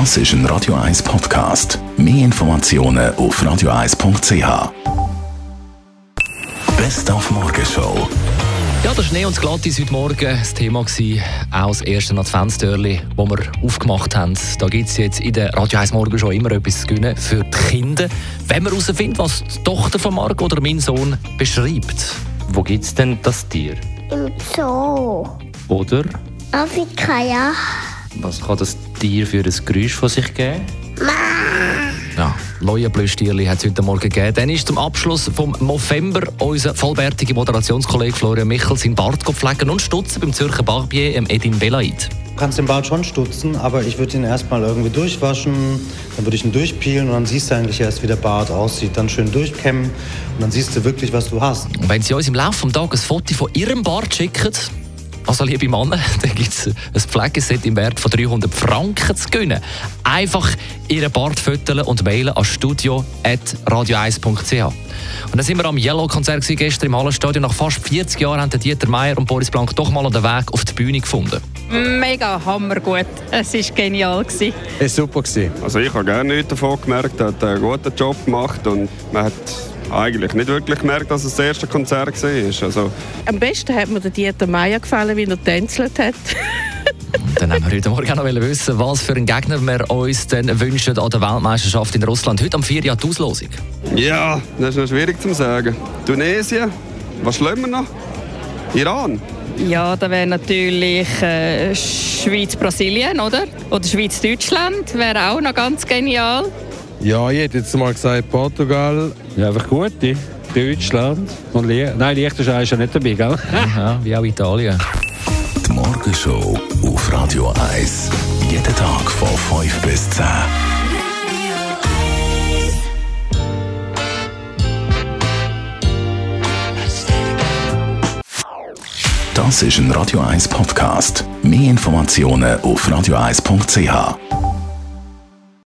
Das ist ein Radio 1 Podcast. Mehr Informationen auf radio1.ch. Best auf Morgenshow. Ja, der Schnee und das Glattis heute Morgen das Thema gewesen, auch das erste Adventstürli, das wir aufgemacht haben. Da gibt es jetzt in der Radio 1 Morgen schon immer etwas zu gewinnen für die Kinder. Wenn man herausfindet, was die Tochter von Marco oder mein Sohn beschreibt. Wo gibt es denn das Tier? Im Zoo. Oder Afrika, ja. Was kann das Tier für ein Geräusch von sich geben? Ja, Leuenblüstierli hat es heute Morgen gegeben. Dann ist zum Abschluss vom November unser vollwertiger Moderationskollege Florian Michel sein Bart pflegen und stutzen beim Zürcher Barbier im Edin Belaid. Du kannst den Bart schon stutzen, aber ich würde ihn erstmal irgendwie durchwaschen, dann würde ich ihn durchpeelen und dann siehst du eigentlich erst, wie der Bart aussieht. Dann schön durchkämmen und dann siehst du wirklich, was du hast. Und wenn Sie uns im Laufe des Tages ein Foto von Ihrem Bart schicken, also liebe Männer, dann gibt es ein Pflegeset im Wert von 300 Franken zu gewinnen. Einfach Ihren Bart fütteln und mailen an studio.radio1.ch. Und dann sind wir am Yellow-Konzert gestern im Hallenstadion. Nach fast 40 Jahren haben Dieter Meier und Boris Blank doch mal den Weg auf die Bühne gefunden. Mega hammergut. Es war genial. Gewesen. Es war super. Gewesen. Also ich habe gerne nichts davon gemerkt, er hat einen guten Job gemacht und man hat eigentlich nicht wirklich gemerkt, dass es das erste Konzert war. Also, Am besten hat mir der Dieter Meier gefallen, wie er tänzelt hat. Dann haben wir heute Morgen auch noch wissen, was für einen Gegner wir uns denn wünschen an der Weltmeisterschaft in Russland. Heute am 4. Jahr die Auslosung. ja, das ist noch schwierig zu sagen. Tunesien, was schlimmer noch? Iran. Ja, da wäre natürlich äh, Schweiz-Brasilien, oder? Oder Schweiz-Deutschland wäre auch noch ganz genial. Ja, ich hätte jetzt mal gesagt Portugal. Ja, einfach gute. Deutschland. Und Lie Nein, Liechtenstein ist ja nicht dabei, gell? Ja, wie auch Italien. Die Morgenshow auf Radio 1. Jeden Tag von 5 bis 10. Das ist ein Radio 1 Podcast. Mehr Informationen auf radio1.ch.